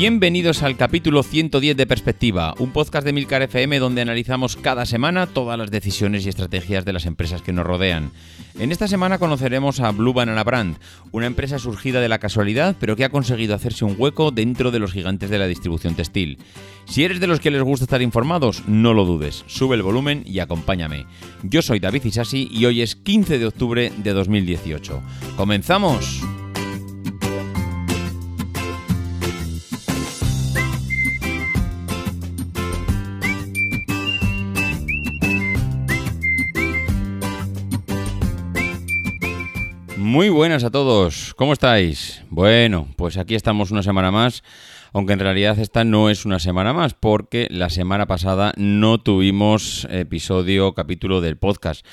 Bienvenidos al capítulo 110 de Perspectiva, un podcast de Milcar FM donde analizamos cada semana todas las decisiones y estrategias de las empresas que nos rodean. En esta semana conoceremos a Blue Banana Brand, una empresa surgida de la casualidad pero que ha conseguido hacerse un hueco dentro de los gigantes de la distribución textil. Si eres de los que les gusta estar informados, no lo dudes, sube el volumen y acompáñame. Yo soy David Isasi y hoy es 15 de octubre de 2018. ¡Comenzamos! Muy buenas a todos, ¿cómo estáis? Bueno, pues aquí estamos una semana más, aunque en realidad esta no es una semana más, porque la semana pasada no tuvimos episodio, capítulo del podcast.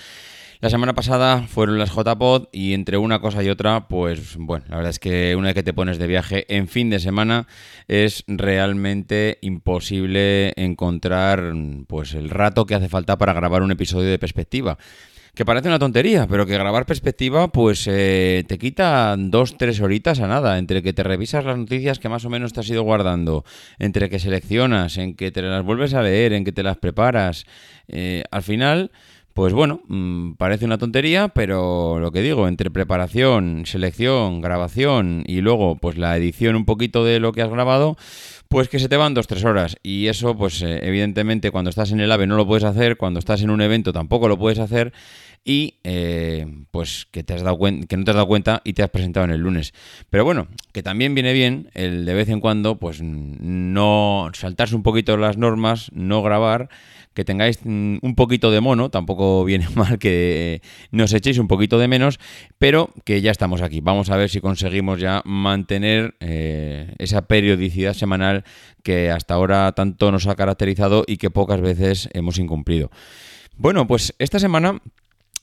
La semana pasada fueron las JPod y entre una cosa y otra, pues bueno, la verdad es que una vez que te pones de viaje en fin de semana es realmente imposible encontrar pues el rato que hace falta para grabar un episodio de perspectiva que parece una tontería, pero que grabar perspectiva pues eh, te quita dos, tres horitas a nada, entre que te revisas las noticias que más o menos te has ido guardando, entre que seleccionas, en que te las vuelves a leer, en que te las preparas. Eh, al final, pues bueno, mm, parece una tontería, pero lo que digo, entre preparación, selección, grabación y luego pues la edición un poquito de lo que has grabado, pues que se te van dos, tres horas. Y eso, pues eh, evidentemente cuando estás en el AVE no lo puedes hacer, cuando estás en un evento tampoco lo puedes hacer y eh, pues que, te has dado que no te has dado cuenta y te has presentado en el lunes. Pero bueno, que también viene bien el de vez en cuando pues no saltarse un poquito las normas, no grabar, que tengáis un poquito de mono, tampoco viene mal que nos echéis un poquito de menos, pero que ya estamos aquí. Vamos a ver si conseguimos ya mantener eh, esa periodicidad semanal que hasta ahora tanto nos ha caracterizado y que pocas veces hemos incumplido. Bueno, pues esta semana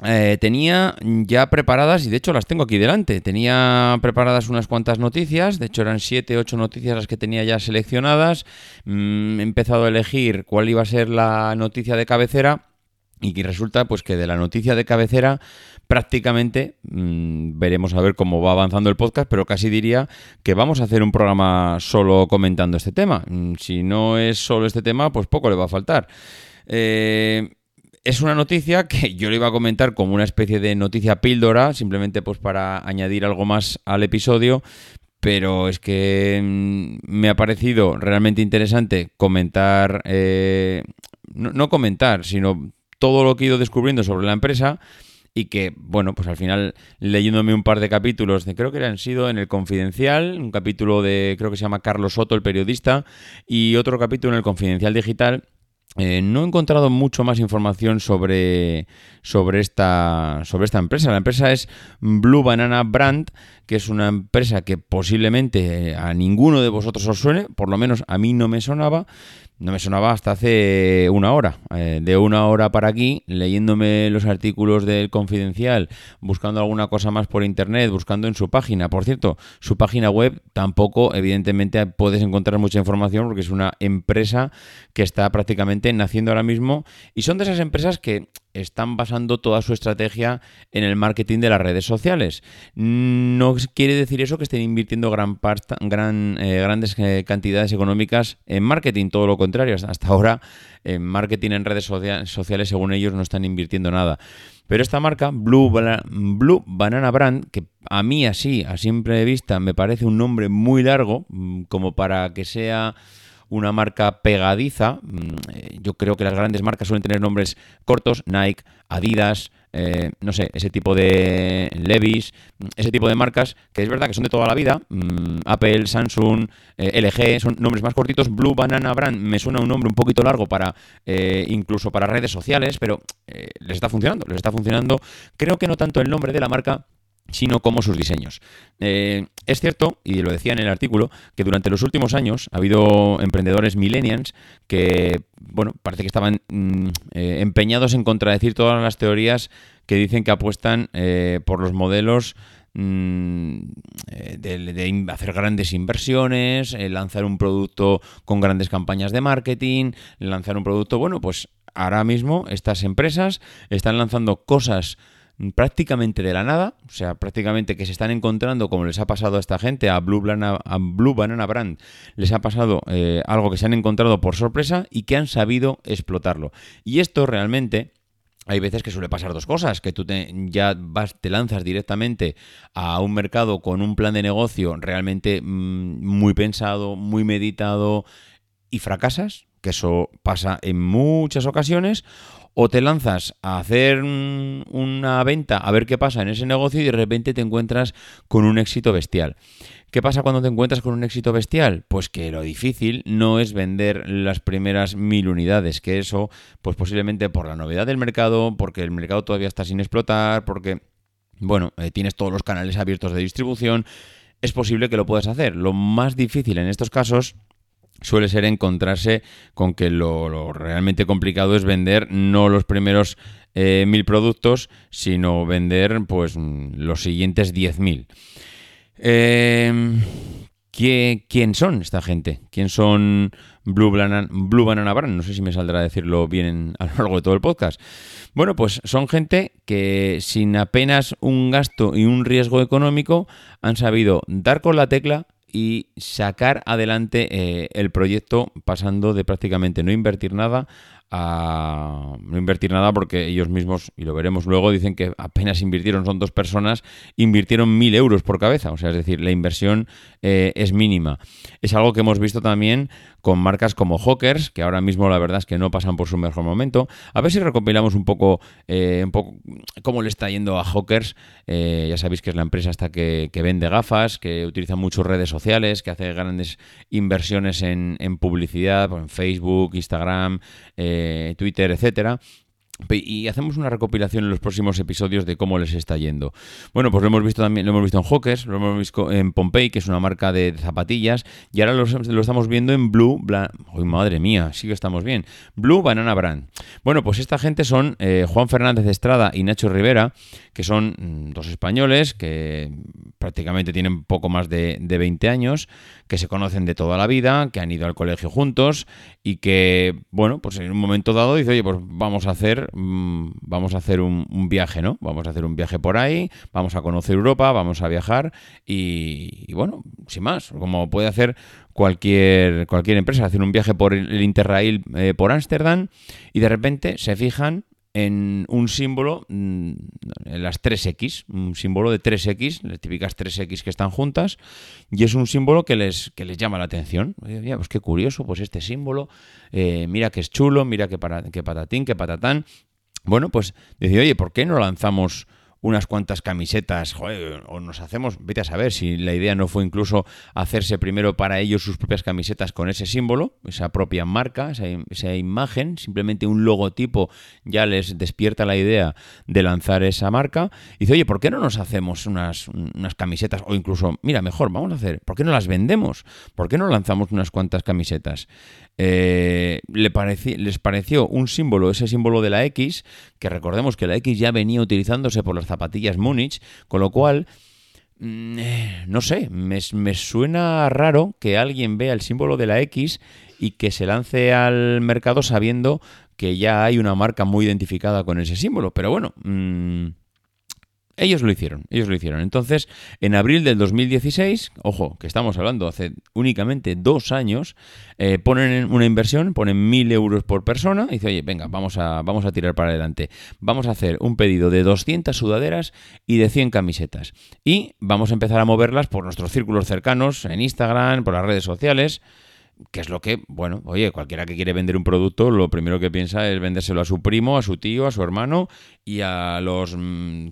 eh, tenía ya preparadas, y de hecho las tengo aquí delante, tenía preparadas unas cuantas noticias, de hecho eran 7, 8 noticias las que tenía ya seleccionadas, mm, he empezado a elegir cuál iba a ser la noticia de cabecera y resulta pues que de la noticia de cabecera prácticamente mm, veremos a ver cómo va avanzando el podcast, pero casi diría que vamos a hacer un programa solo comentando este tema. Mm, si no es solo este tema, pues poco le va a faltar. Eh, es una noticia que yo le iba a comentar como una especie de noticia píldora, simplemente pues para añadir algo más al episodio, pero es que mm, me ha parecido realmente interesante comentar, eh, no, comentar, sino todo lo que he ido descubriendo sobre la empresa y que, bueno, pues al final leyéndome un par de capítulos, creo que han sido en el Confidencial, un capítulo de, creo que se llama Carlos Soto, el periodista, y otro capítulo en el Confidencial Digital, eh, no he encontrado mucho más información sobre, sobre, esta, sobre esta empresa. La empresa es Blue Banana Brand, que es una empresa que posiblemente a ninguno de vosotros os suene, por lo menos a mí no me sonaba, no me sonaba hasta hace una hora. Eh, de una hora para aquí, leyéndome los artículos del Confidencial, buscando alguna cosa más por internet, buscando en su página. Por cierto, su página web tampoco, evidentemente, puedes encontrar mucha información porque es una empresa que está prácticamente naciendo ahora mismo y son de esas empresas que están basando toda su estrategia en el marketing de las redes sociales. No quiere decir eso que estén invirtiendo gran, gran eh, grandes eh, cantidades económicas en marketing, todo lo contrario. Hasta ahora en marketing en redes sociales, según ellos, no están invirtiendo nada. Pero esta marca, Blue, Blue Banana Brand, que a mí así, a simple vista, me parece un nombre muy largo, mm, como para que sea una marca pegadiza. Mm, eh, yo creo que las grandes marcas suelen tener nombres cortos, Nike, Adidas, eh, no sé, ese tipo de Levis, mm, ese tipo de marcas que es verdad que son de toda la vida. Mm, Apple, Samsung, eh, LG, son nombres más cortitos. Blue Banana Brand me suena un nombre un poquito largo para incluso para redes sociales, pero les está funcionando, les está funcionando. Creo que no tanto el nombre de la marca, sino como sus diseños. Eh, es cierto, y lo decía en el artículo, que durante los últimos años ha habido emprendedores millennials que, bueno, parece que estaban mm, eh, empeñados en contradecir todas las teorías que dicen que apuestan eh, por los modelos mm, de, hacer grandes inversiones, lanzar un producto con grandes campañas de marketing, lanzar un producto, bueno, pues ahora mismo estas empresas están lanzando cosas prácticamente de la nada, o sea, prácticamente que se están encontrando, como les ha pasado a esta gente, a Blue Banana, a Blue Banana Brand, les ha pasado eh, algo que se han encontrado por sorpresa y que han sabido explotarlo. Y esto realmente... Hay veces que suele pasar dos cosas, que tú te, ya vas, te lanzas directamente a un mercado con un plan de negocio realmente mm, muy pensado, muy meditado y fracasas, que eso pasa en muchas ocasiones, o te lanzas a hacer una venta a ver qué pasa en ese negocio y de repente te encuentras con un éxito bestial. ¿Qué pasa cuando te encuentras con un éxito bestial? Pues que lo difícil no es vender las primeras mil unidades, que eso, pues posiblemente por la novedad del mercado, porque el mercado todavía está sin explotar, porque, bueno, eh, tienes todos los canales abiertos de distribución, es posible que lo puedas hacer. Lo más difícil en estos casos suele ser encontrarse con que lo, realmente complicado es vender no los primeros eh, mil productos, sino vender pues los siguientes diez mil. Em, ¿Quién son esta gente? ¿Quién son Blue Banana, Blue Banana Brand? No sé si me saldrá a decirlo bien a lo largo de todo el podcast. Bueno, pues son gente que sin apenas un gasto y un riesgo económico han sabido dar con la tecla, y sacar adelante eh, el proyecto pasando de prácticamente no invertir nada a no invertir nada porque ellos mismos, y lo veremos luego, dicen que apenas invirtieron, son dos personas, invirtieron mil euros por cabeza, o sea, es decir, la inversión eh, es mínima. Es algo que hemos visto también con marcas como Hawkers, que ahora mismo la verdad es que no pasan por su mejor momento. A ver si recopilamos un poco, eh, un poco cómo le está yendo a Hawkers. Eh, ya sabéis que es la empresa hasta que, vende gafas, que utiliza muchas redes sociales, que hace grandes inversiones en, en publicidad, en Facebook, Instagram, Twitter, etcétera. Y hacemos una recopilación en los próximos episodios de cómo les está yendo. Bueno, pues lo hemos visto también, lo hemos visto en Hawkers, lo hemos visto en Pompey, que es una marca de zapatillas, y ahora lo, estamos viendo en Blue, madre mía, sí que estamos bien, Blue Banana Brand. Bueno, pues esta gente son eh, Juan Fernández Estrada y Nacho Rivera, que son mm, dos españoles que prácticamente tienen poco más de, de 20 años, que se conocen de toda la vida, que han ido al colegio juntos y que, bueno, pues en un momento dado dice, oye, pues vamos a hacer, mm, vamos a hacer un, viaje, ¿no? Vamos a hacer un viaje por ahí, vamos a conocer Europa, vamos a viajar y, bueno, sin más, como puede hacer cualquier, cualquier empresa, hacer un viaje por el Interrail eh, por Ámsterdam y de repente se fijan en un símbolo, mm, en las 3X, un símbolo de 3X, las típicas 3X que están juntas, y es un símbolo que les, que les llama la atención. pues qué curioso, pues este símbolo, eh, mira que es chulo, mira que, para, que patatín, que patatán. Bueno, pues decir, oye, ¿por qué no lanzamos unas cuantas camisetas, o nos hacemos, vete a saber si la idea no fue incluso hacerse primero para ellos sus propias camisetas con ese símbolo, esa propia marca, esa, imagen, simplemente un logotipo ya les despierta la idea de lanzar esa marca. Y dice, oye, ¿por qué no nos hacemos unas, unas camisetas? O incluso, mira, mejor, vamos a hacer, ¿por qué no las vendemos? ¿Por qué no lanzamos unas cuantas camisetas? Eh, le les pareció un símbolo, ese símbolo de la X, que recordemos que la X ya venía utilizándose por las zapatillas Múnich, con lo cual, mm, eh, no sé, me, me suena raro que alguien vea el símbolo de la X y que se lance al mercado sabiendo que ya hay una marca muy identificada con ese símbolo. Pero bueno, mm, ellos lo hicieron, ellos lo hicieron. Entonces, en abril del 2016, ojo, que estamos hablando hace únicamente dos años, eh, ponen una inversión, ponen mil euros por persona y dice, oye, venga, vamos a, vamos a tirar para adelante. Vamos a hacer un pedido de 200 sudaderas y de 100 camisetas. Y vamos a empezar a moverlas por nuestros círculos cercanos, en Instagram, por las redes sociales. Que es lo que, bueno, oye, cualquiera que quiere vender un producto, lo primero que piensa es vendérselo a su primo, a su tío, a su hermano y a los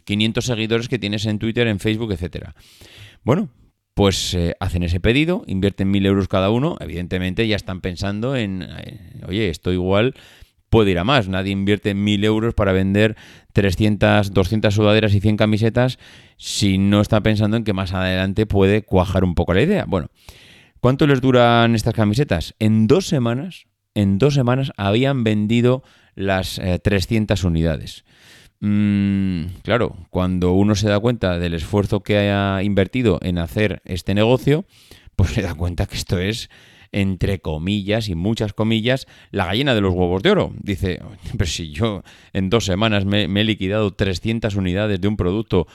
500 mm, seguidores que tienes en Twitter, en Facebook, etcétera. Bueno, pues eh, hacen ese pedido, invierten mil euros cada uno, evidentemente ya están pensando en, oye, esto igual puede ir a más, nadie invierte mil euros para vender 300, 200 sudaderas y 100 camisetas si no está pensando en que más adelante puede cuajar un poco la idea. Bueno, ¿cuánto les duran estas camisetas? En dos semanas, en dos semanas habían vendido las 300 eh, unidades. Mm, claro, cuando uno se da cuenta del esfuerzo que haya invertido en hacer este negocio, pues se da cuenta que esto es, entre comillas y muchas comillas, la gallina de los huevos de oro. Dice, pero si yo en dos semanas me, he liquidado 300 unidades de un producto,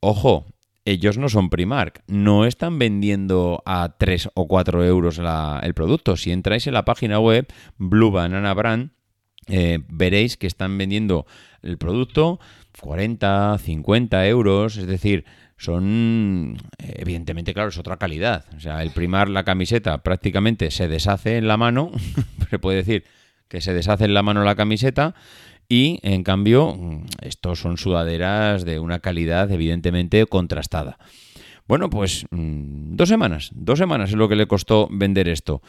ojo, ellos no son Primark, no están vendiendo a 3 o 4 euros el producto. Si entráis en la página web Blue Banana Brand, eh, veréis que están vendiendo el producto 40, 50 euros, es decir, son, evidentemente, claro, es otra calidad. O sea, el primar la camiseta prácticamente se deshace en la mano, se puede decir que se deshace en la mano la camiseta y, en cambio, estos son sudaderas de una calidad evidentemente contrastada. Bueno, pues mm, dos semanas, dos semanas es lo que le costó vender esto.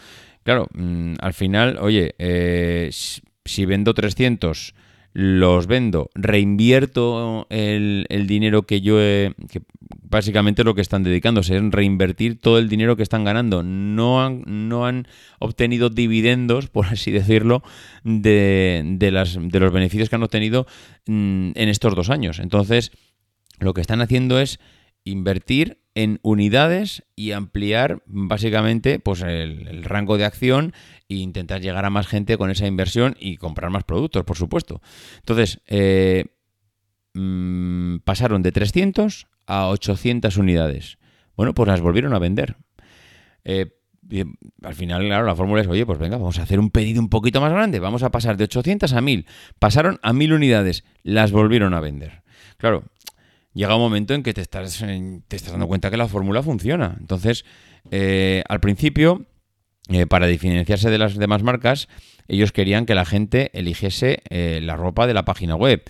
Claro, mm, al final, oye, eh, si vendo 300, los vendo, reinvierto el, dinero que yo he, básicamente lo que están dedicándose es reinvertir todo el dinero que están ganando. No han, no han obtenido dividendos, por así decirlo, de, de, las, de los beneficios que han obtenido mm, en estos dos años. Entonces, lo que están haciendo es invertir en unidades y ampliar básicamente pues el, rango de acción e intentar llegar a más gente con esa inversión y comprar más productos, por supuesto. Entonces, eh, mm, pasaron de 300 a 800 unidades. Bueno, pues las volvieron a vender. Eh, al final, claro, la fórmula es, oye, pues venga, vamos a hacer un pedido un poquito más grande, vamos a pasar de 800 a 1000. Pasaron a 1000 unidades, las volvieron a vender. Claro, llega un momento en que te estás, te estás dando cuenta que la fórmula funciona. Entonces, eh, al principio, eh, para diferenciarse de las demás marcas, ellos querían que la gente eligiese eh, la ropa de la página web,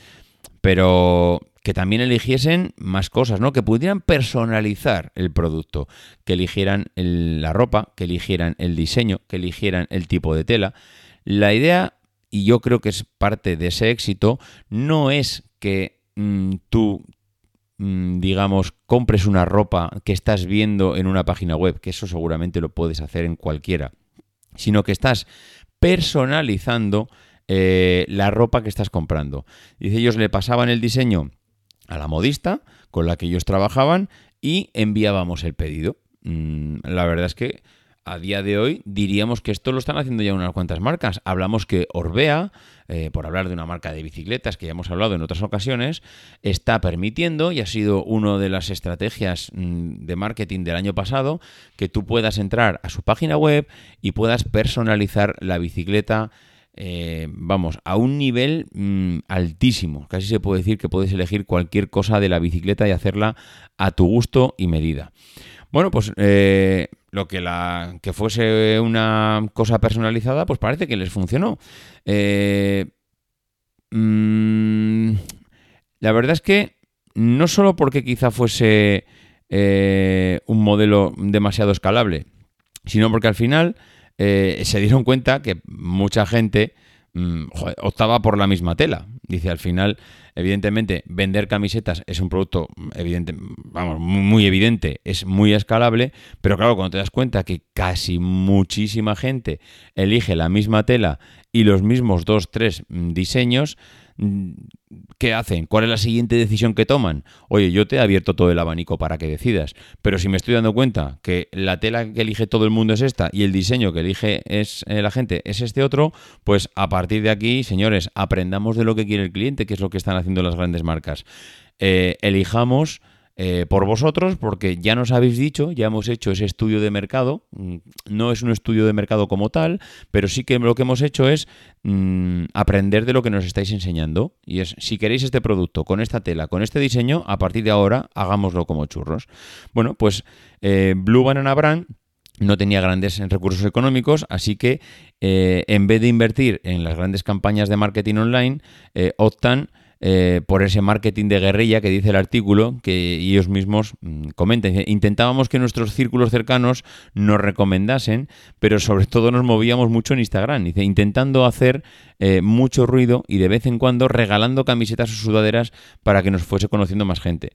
pero que también eligiesen más cosas, ¿no? Que pudieran personalizar el producto, que eligieran la ropa, que eligieran el diseño, que eligieran el tipo de tela. La idea, y yo creo que es parte de ese éxito, no es que mm, tú digamos, compres una ropa que estás viendo en una página web, que eso seguramente lo puedes hacer en cualquiera, sino que estás personalizando eh, la ropa que estás comprando. Dice, ellos le pasaban el diseño a la modista con la que ellos trabajaban y enviábamos el pedido. Mm, la verdad es que a día de hoy diríamos que esto lo están haciendo ya unas cuantas marcas. Hablamos que Orbea, eh, por hablar de una marca de bicicletas que ya hemos hablado en otras ocasiones, está permitiendo, y ha sido una de las estrategias mm, de marketing del año pasado, que tú puedas entrar a su página web y puedas personalizar la bicicleta. Eh, vamos, a un nivel mm, altísimo. Casi se puede decir que puedes elegir cualquier cosa de la bicicleta y hacerla a tu gusto y medida. Bueno, pues eh, lo que la que fuese una cosa personalizada, pues parece que les funcionó. Eh, mm, la verdad es que no solo porque quizá fuese eh, un modelo demasiado escalable, sino porque al final se dieron cuenta que mucha gente mm, optaba por la misma tela. Dice, al final Evidentemente, vender camisetas es un producto evidente, vamos, muy evidente, es muy escalable, pero claro, cuando te das cuenta que casi muchísima gente elige la misma tela y los mismos dos, tres mm, diseños, ¿qué hacen? ¿Cuál es la siguiente decisión que toman? Oye, yo te he abierto todo el abanico para que decidas, pero si me estoy dando cuenta que la tela que elige todo el mundo es esta y el diseño que elige es eh, la gente es este otro, pues a partir de aquí, señores, aprendamos de lo que quiere el cliente, que es lo que están haciendo las grandes marcas. Eh, elijamos eh, por vosotros, porque ya nos habéis dicho, ya hemos hecho ese estudio de mercado. Mm, no es un estudio de mercado como tal, pero sí que lo que hemos hecho es mm, aprender de lo que nos estáis enseñando. Y es, si queréis este producto con esta tela, con este diseño, a partir de ahora hagámoslo como churros. Bueno, pues eh, Blue Banana Brand no tenía grandes recursos económicos, así que eh, en vez de invertir en las grandes campañas de marketing online, optan eh, por ese marketing de guerrilla que dice el artículo, que ellos mismos mm, comentan. Intentábamos que nuestros círculos cercanos nos recomendasen, pero sobre todo nos movíamos mucho en Instagram, dice, intentando hacer mucho ruido y de vez en cuando regalando camisetas o sudaderas para que nos fuese conociendo más gente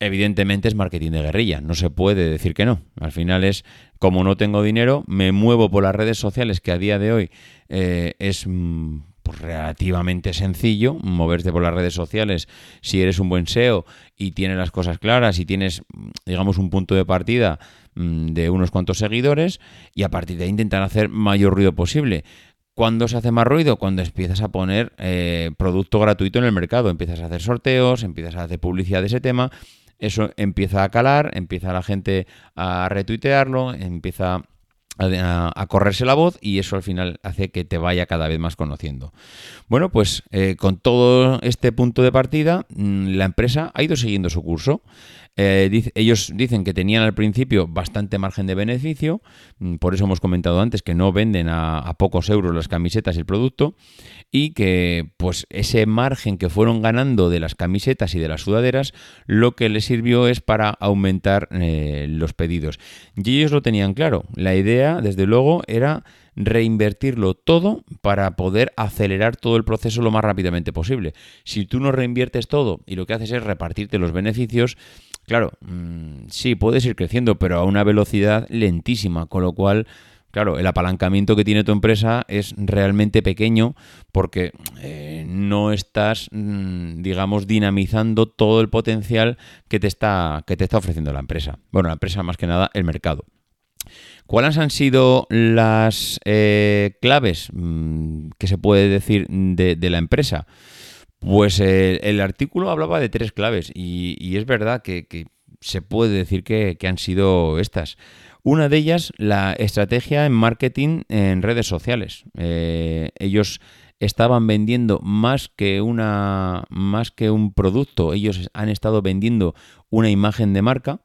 evidentemente es marketing de guerrilla, no se puede decir que no. Al final es, como no tengo dinero, me muevo por las redes sociales, que a día de hoy eh, es mm, pues, relativamente sencillo moverte por las redes sociales si eres un buen SEO y tienes las cosas claras y tienes, digamos, un punto de partida mm, de unos cuantos seguidores y a partir de ahí intentar hacer mayor ruido posible. ¿Cuándo se hace más ruido? Cuando empiezas a poner eh, producto gratuito en el mercado, empiezas a hacer sorteos, empiezas a hacer publicidad de ese tema eso empieza a calar, empieza la gente a retuitearlo, empieza a, correrse la voz y eso al final hace que te vaya cada vez más conociendo. Bueno, pues eh, con todo este punto de partida, mm, la empresa ha ido siguiendo su curso. Eh, ellos dicen que tenían al principio bastante margen de beneficio, mm, por eso hemos comentado antes que no venden a, pocos euros las camisetas y el producto, y que pues ese margen que fueron ganando de las camisetas y de las sudaderas, lo que les sirvió es para aumentar eh, los pedidos. Y ellos lo tenían claro, la idea desde luego era reinvertirlo todo para poder acelerar todo el proceso lo más rápidamente posible. Si tú no reinviertes todo y lo que haces es repartirte los beneficios, Claro, mm, sí, puedes ir creciendo, pero a una velocidad lentísima, con lo cual, claro, el apalancamiento que tiene tu empresa es realmente pequeño porque eh, no estás, mm, digamos, dinamizando todo el potencial que te, está, que te está ofreciendo la empresa. Bueno, la empresa más que nada, el mercado. ¿Cuáles han sido las eh, claves mm, que se puede decir de la empresa? Pues eh, el artículo hablaba de tres claves y, es verdad que, se puede decir que, han sido estas. Una de ellas, la estrategia en marketing en redes sociales. Eh, ellos estaban vendiendo más que una más que un producto, ellos han estado vendiendo una imagen de marca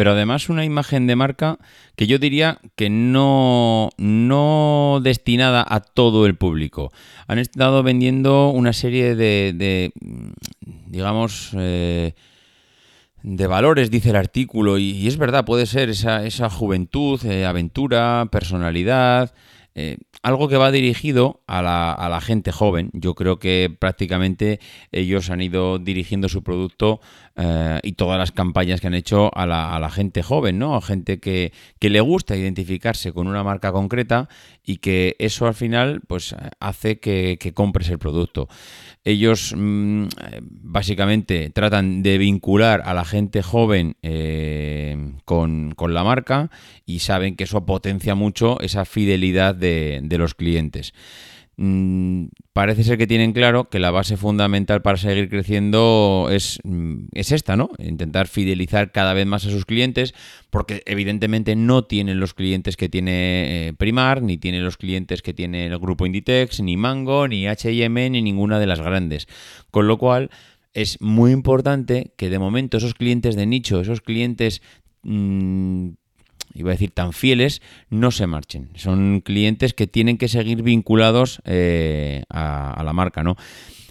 pero además una imagen de marca que yo diría que no, no destinada a todo el público. Han estado vendiendo una serie de, digamos, eh, de valores, dice el artículo, y, es verdad, puede ser esa, esa juventud, eh, aventura, personalidad, eh, algo que va dirigido a la, a la, gente joven. Yo creo que prácticamente ellos han ido dirigiendo su producto eh, y todas las campañas que han hecho a la, gente joven, ¿no? A gente que, que, le gusta identificarse con una marca concreta y que eso al final pues hace que, que compres el producto. Ellos mm, básicamente tratan de vincular a la gente joven eh, con, la marca y saben que eso potencia mucho esa fidelidad de, de los clientes. Mm, parece ser que tienen claro que la base fundamental para seguir creciendo es, mm, es, esta, ¿no? Intentar fidelizar cada vez más a sus clientes, porque evidentemente no tienen los clientes que tiene eh, Primar, ni tienen los clientes que tiene el grupo Inditex, ni Mango, ni HM, ni ninguna de las grandes. Con lo cual es muy importante que de momento esos clientes de nicho, esos clientes mm, iba a decir tan fieles, no se marchen. Son clientes que tienen que seguir vinculados eh, a, a, la marca, ¿no?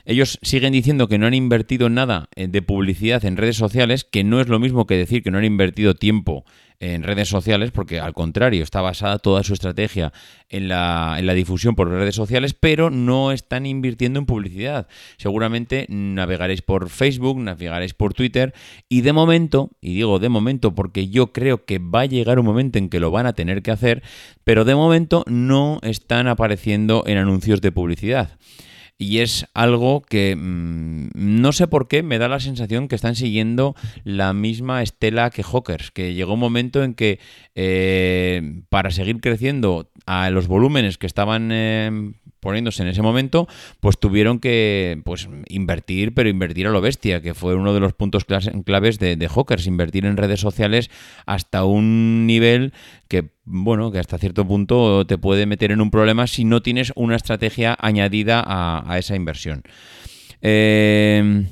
Ellos siguen diciendo que no han invertido nada eh, de publicidad en redes sociales, que no es lo mismo que decir que no han invertido tiempo en redes sociales, porque al contrario, está basada toda su estrategia en la, en la difusión por redes sociales, pero no están invirtiendo en publicidad. Seguramente navegaréis por Facebook, navegaréis por Twitter y de momento, y digo de momento porque yo creo que va a llegar un momento en que lo van a tener que hacer, pero de momento no están apareciendo en anuncios de publicidad y es algo que mm, no sé por qué me da la sensación que están siguiendo la misma estela que Hawkers, que llegó un momento en que eh, para seguir creciendo a los volúmenes que estaban eh, poniéndose en ese momento, pues tuvieron que pues invertir, pero invertir a lo bestia, que fue uno de los puntos claves de, de Hawkers, invertir en redes sociales hasta un nivel que, bueno, que hasta cierto punto te puede meter en un problema si no tienes una estrategia añadida a, esa inversión. Eh,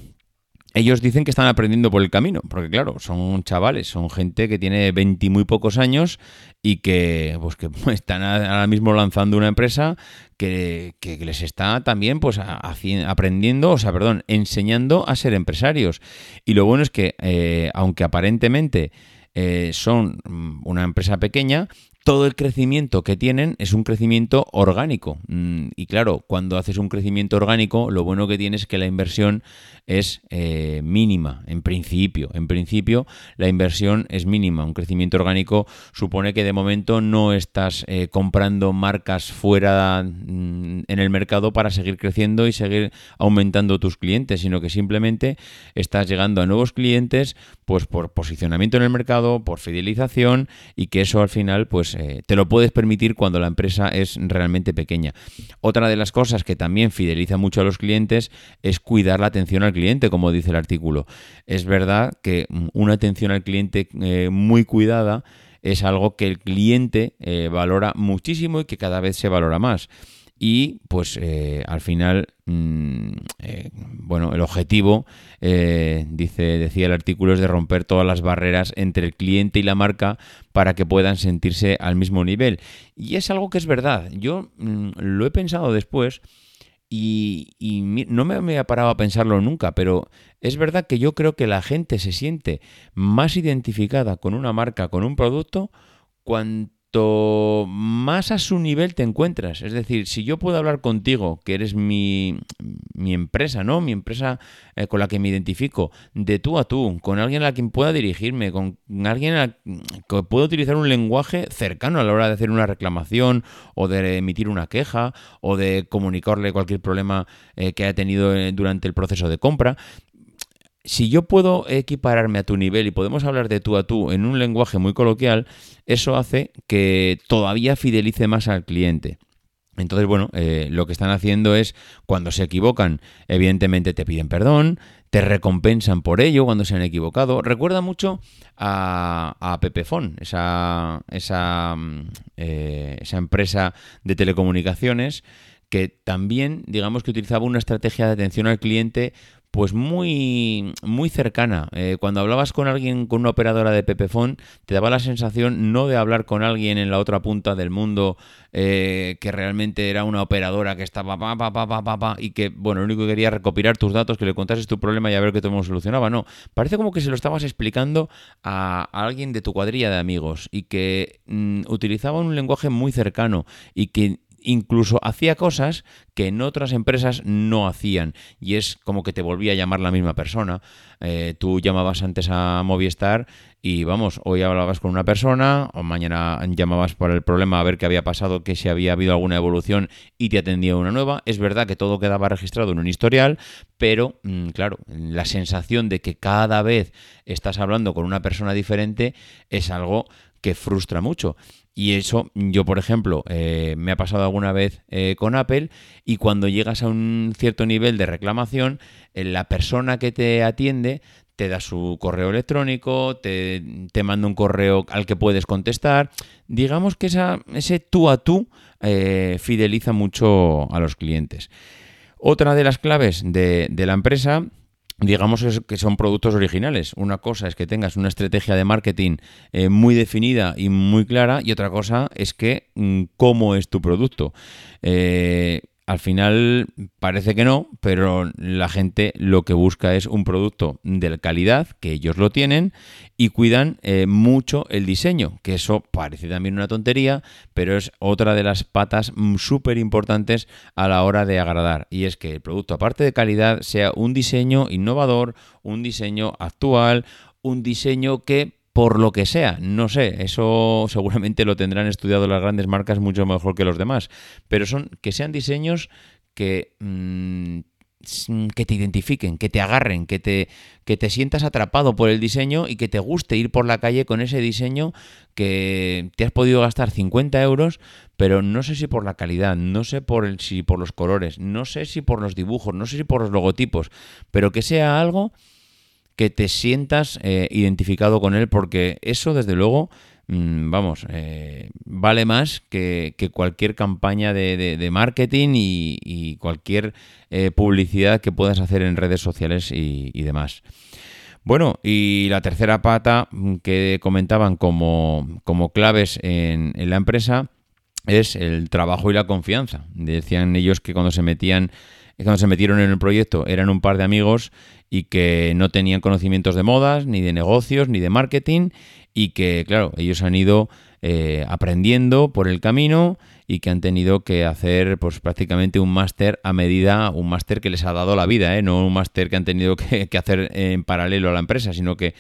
ellos dicen que están aprendiendo por el camino, porque claro, son chavales, son gente que tiene 20 muy pocos años y que, pues, que están ahora mismo lanzando una empresa que, les está también pues, aprendiendo, o sea, perdón, enseñando a ser empresarios. Y lo bueno es que, eh, aunque aparentemente eh, son mm, una empresa pequeña, todo el crecimiento que tienen es un crecimiento orgánico. Mm, y claro, cuando haces un crecimiento orgánico, lo bueno que tienes es que la inversión es eh, mínima, en principio. En principio, la inversión es mínima. Un crecimiento orgánico supone que de momento no estás eh, comprando marcas fuera mm, en el mercado para seguir creciendo y seguir aumentando tus clientes, sino que simplemente estás llegando a nuevos clientes, pues por posicionamiento en el mercado, por fidelización y que eso al final, pues eh, te lo puedes permitir cuando la empresa es realmente pequeña. Otra de las cosas que también fideliza mucho a los clientes es cuidar la atención al cliente, como dice el artículo. Es verdad que una atención al cliente eh, muy cuidada es algo que el cliente eh, valora muchísimo y que cada vez se valora más y pues eh, al final mm, eh, bueno el objetivo eh, dice decía el artículo es de romper todas las barreras entre el cliente y la marca para que puedan sentirse al mismo nivel. Y es algo que es verdad. Yo mm, lo he pensado después y, y no me había parado a pensarlo nunca, pero es verdad que yo creo que la gente se siente más identificada con una marca, con un producto, cuanto más a su nivel te encuentras. Es decir, si yo puedo hablar contigo, que eres mi, mi empresa, ¿no? Mi empresa eh, con la que me identifico, de tú a tú, con alguien a quien pueda dirigirme, con alguien a, que pueda utilizar un lenguaje cercano a la hora de hacer una reclamación o de emitir una queja o de comunicarle cualquier problema eh, que haya tenido eh, durante el proceso de compra si yo puedo equipararme a tu nivel y podemos hablar de tú a tú en un lenguaje muy coloquial, eso hace que todavía fidelice más al cliente. Entonces, bueno, eh, lo que están haciendo es, cuando se equivocan, evidentemente te piden perdón, te recompensan por ello cuando se han equivocado. Recuerda mucho a, a Pepefon, esa, esa, mm, eh, esa empresa de telecomunicaciones que también, digamos que utilizaba una estrategia de atención al cliente pues muy, muy cercana. Eh, cuando hablabas con alguien, con una operadora de Pepefon, te daba la sensación no de hablar con alguien en la otra punta del mundo eh, que realmente era una operadora que estaba pa, pa, pa, pa, pa, y que, bueno, lo único que quería recopilar tus datos, que le contases tu problema y a ver qué te solucionaba. No, parece como que se lo estabas explicando a, alguien de tu cuadrilla de amigos y que mm, utilizaba un lenguaje muy cercano y que incluso hacía cosas que en otras empresas no hacían y es como que te volvía a llamar la misma persona. Eh, tú llamabas antes a Movistar y vamos, hoy hablabas con una persona o mañana llamabas por el problema a ver qué había pasado, que si había habido alguna evolución y te atendía una nueva. Es verdad que todo quedaba registrado en un historial, pero mm, claro, la sensación de que cada vez estás hablando con una persona diferente es algo que frustra mucho. Y eso yo, por ejemplo, eh, me ha pasado alguna vez eh, con Apple y cuando llegas a un cierto nivel de reclamación, eh, la persona que te atiende te da su correo electrónico, te, manda un correo al que puedes contestar. Digamos que esa, ese tú a tú fideliza mucho a los clientes. Otra de las claves de, de la empresa digamos que son productos originales. Una cosa es que tengas una estrategia de marketing eh, muy definida y muy clara y otra cosa es que mm, cómo es tu producto. Eh, al final parece que no, pero la gente lo que busca es un producto de calidad, que ellos lo tienen, y cuidan eh, mucho el diseño, que eso parece también una tontería, pero es otra de las patas súper importantes a la hora de agradar. Y es que el producto, aparte de calidad, sea un diseño innovador, un diseño actual, un diseño que por lo que sea, no sé, eso seguramente lo tendrán estudiado las grandes marcas mucho mejor que los demás, pero son que sean diseños que, mm, que te identifiquen, que te agarren, que te, que te sientas atrapado por el diseño y que te guste ir por la calle con ese diseño que te has podido gastar 50 euros, pero no sé si por la calidad, no sé por el, si por los colores, no sé si por los dibujos, no sé si por los logotipos, pero que sea algo que te sientas eh, identificado con él, porque eso, desde luego, mm, vamos, eh, vale más que, cualquier campaña de, marketing y, cualquier eh, publicidad que puedas hacer en redes sociales y, demás. Bueno, y la tercera pata que comentaban como, como claves en la empresa es el trabajo y la confianza. Decían ellos que cuando se metían cuando se metieron en el proyecto eran un par de amigos y que no tenían conocimientos de modas, ni de negocios, ni de marketing, y que, claro, ellos han ido eh, aprendiendo por el camino y que han tenido que hacer pues prácticamente un máster a medida, un máster que les ha dado la vida, ¿eh? no un máster que han tenido que, que hacer en paralelo a la empresa, sino que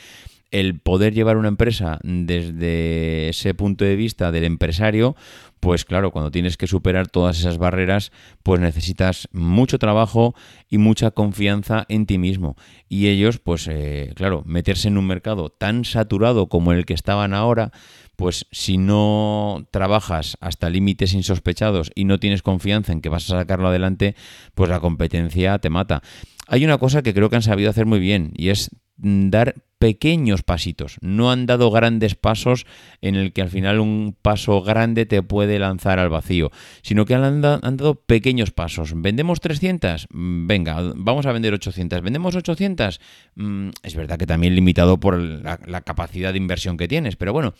el poder llevar una empresa desde ese punto de vista del empresario, pues claro, cuando tienes que superar todas esas barreras, pues necesitas mucho trabajo y mucha confianza en ti mismo. Y ellos, pues eh, claro, meterse en un mercado tan saturado como el que estaban ahora, pues si no trabajas hasta límites insospechados y no tienes confianza en que vas a sacarlo adelante, pues la competencia te mata. Hay una cosa que creo que han sabido hacer muy bien y es dar pequeños pasitos. No han dado grandes pasos en el que al final un paso grande te puede lanzar al vacío, sino que han, dado pequeños pasos. ¿Vendemos 300? Mm, venga, vamos a vender 800. ¿Vendemos 800? Mm, es verdad que también limitado por la, capacidad de inversión que tienes, pero bueno,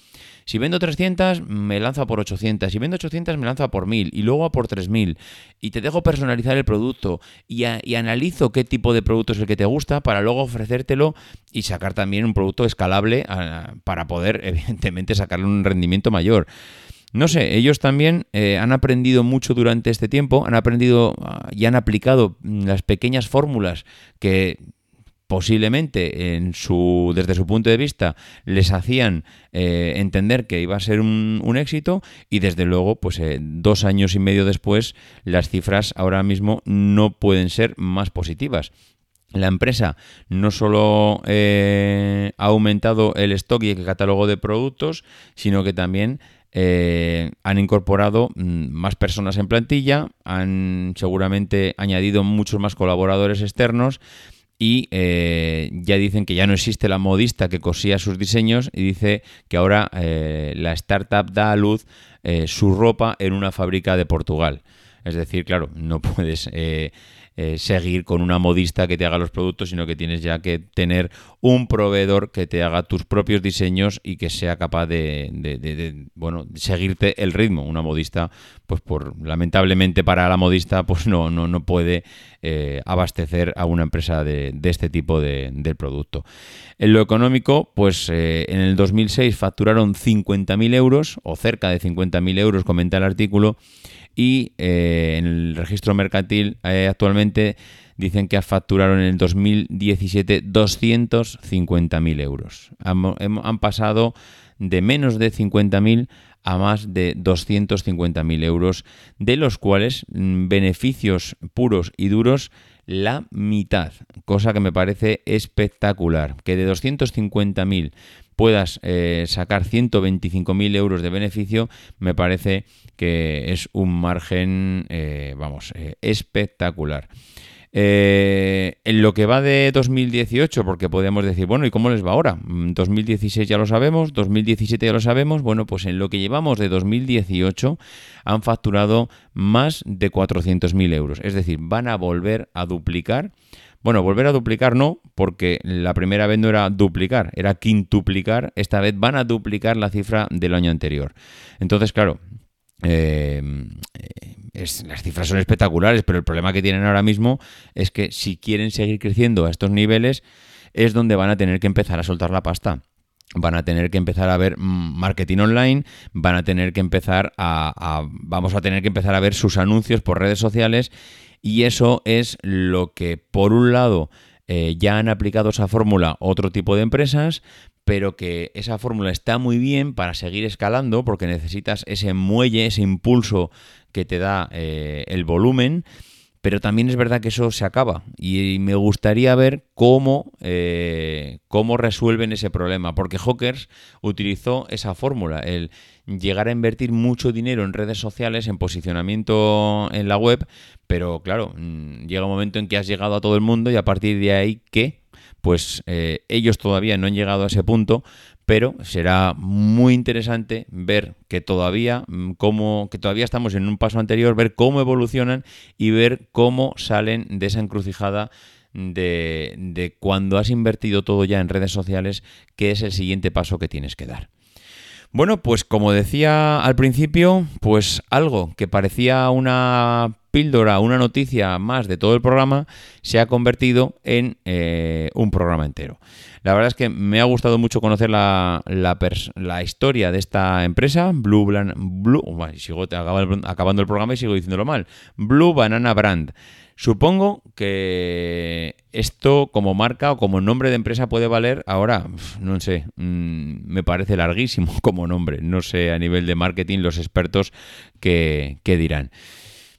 si vendo 300, me lanzo a por 800. Si vendo 800, me lanzo a por 1000 y luego a por 3000. Y te dejo personalizar el producto y, y analizo qué tipo de producto es el que te gusta para luego ofrecértelo y sacar también un producto escalable ah, para poder, evidentemente, sacarle un rendimiento mayor. No sé, ellos también eh, han aprendido mucho durante este tiempo, han aprendido ah, y han aplicado las pequeñas fórmulas que posiblemente en su, desde su punto de vista les hacían eh, entender que iba a ser un, éxito y desde luego pues eh, dos años y medio después las cifras ahora mismo no pueden ser más positivas. La empresa no solo eh, ha aumentado el stock y el catálogo de productos, sino que también han incorporado mm, más personas en plantilla, han seguramente añadido muchos más colaboradores externos y eh, ya dicen que ya no existe la modista que cosía sus diseños y dice que ahora eh, la startup da a luz eh, su ropa en una fábrica de Portugal. Es decir, claro, no puedes eh, seguir con una modista que te haga los productos, sino que tienes ya que tener un proveedor que te haga tus propios diseños y que sea capaz de, bueno, seguirte el ritmo. Una modista, pues por lamentablemente para la modista, pues no, no, no puede eh, abastecer a una empresa de, este tipo de, producto. En lo económico, pues eh, en el 2006 facturaron 50.000 euros, o cerca de 50.000 euros, comenta el artículo, y eh, en el registro mercantil eh, actualmente dicen que facturaron en el 2017 250.000 euros. Han, pasado de menos de 50.000 a más de 250.000 euros, de los cuales mm, beneficios puros y duros la mitad, cosa que me parece espectacular, que de 250.000 puedas eh, sacar 125.000 euros de beneficio, me parece que es un margen, eh, vamos, eh, espectacular. En lo que va de 2018, porque podemos decir, bueno, ¿y cómo les va ahora? 2016 mm, ya lo sabemos, 2017 ya lo sabemos, bueno, pues en lo que llevamos de 2018 han facturado más de 400.000 euros, es decir, van a volver a duplicar bueno, volver a duplicar no, porque la primera vez no era duplicar, era quintuplicar. Esta vez van a duplicar la cifra del año anterior. Entonces, claro, eh, las cifras son espectaculares, pero el problema que tienen ahora mismo es que si quieren seguir creciendo a estos niveles, es donde van a tener que empezar a soltar la pasta. Van a tener que empezar a ver marketing online, van a tener que empezar a, vamos a tener que empezar a ver sus anuncios por redes sociales y eso es lo que, por un lado, eh, ya han aplicado esa fórmula otro tipo de empresas, pero que esa fórmula está muy bien para seguir escalando porque necesitas ese muelle, ese impulso que te da eh, el volumen. Pero también es verdad que eso se acaba y me gustaría ver cómo, eh, cómo resuelven ese problema, porque Hawkers utilizó esa fórmula, el llegar a invertir mucho dinero en redes sociales, en posicionamiento en la web, pero claro, mm, llega un momento en que has llegado a todo el mundo y a partir de ahí, ¿qué? Pues eh, ellos todavía no han llegado a ese punto, pero será muy interesante ver que todavía, mm, que todavía estamos en un paso anterior, ver cómo evolucionan y ver cómo salen de esa encrucijada de, de cuando has invertido todo ya en redes sociales, qué es el siguiente paso que tienes que dar. Bueno, pues como decía al principio, pues algo que parecía una píldora, una noticia más de todo el programa, se ha convertido en eh, un programa entero. La verdad es que me ha gustado mucho conocer la, la, historia de esta empresa, Blue, Blue sigo acabando el programa y sigo diciéndolo mal, Blue Banana Brand. Supongo que esto como marca o como nombre de empresa puede valer ahora, no sé, mm, me parece larguísimo como nombre, no sé a nivel de marketing los expertos que, dirán.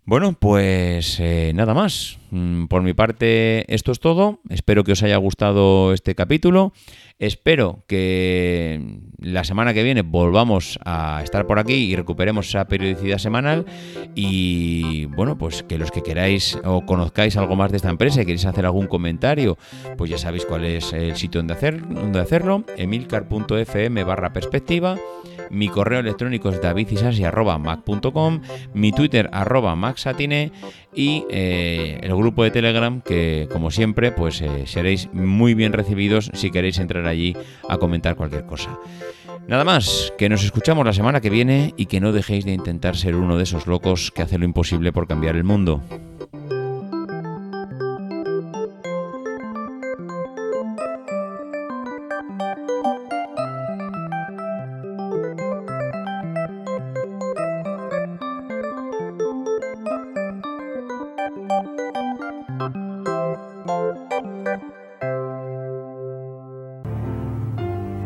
Bueno, pues eh, nada más. Mm, por mi parte, esto es todo. Espero que os haya gustado este capítulo. Espero que la semana que viene volvamos a estar por aquí y recuperemos esa periodicidad semanal. Y bueno, pues que los que queráis o conozcáis algo más de esta empresa y queréis hacer algún comentario, pues ya sabéis cuál es el sitio donde, hacer, donde hacerlo: emilcar.fm barra perspectiva. Mi correo electrónico es davidisasi.mac.com, mi Twitter arroba maxatine y eh, el grupo de Telegram que como siempre pues eh, seréis muy bien recibidos si queréis entrar allí a comentar cualquier cosa. Nada más, que nos escuchamos la semana que viene y que no dejéis de intentar ser uno de esos locos que hace lo imposible por cambiar el mundo.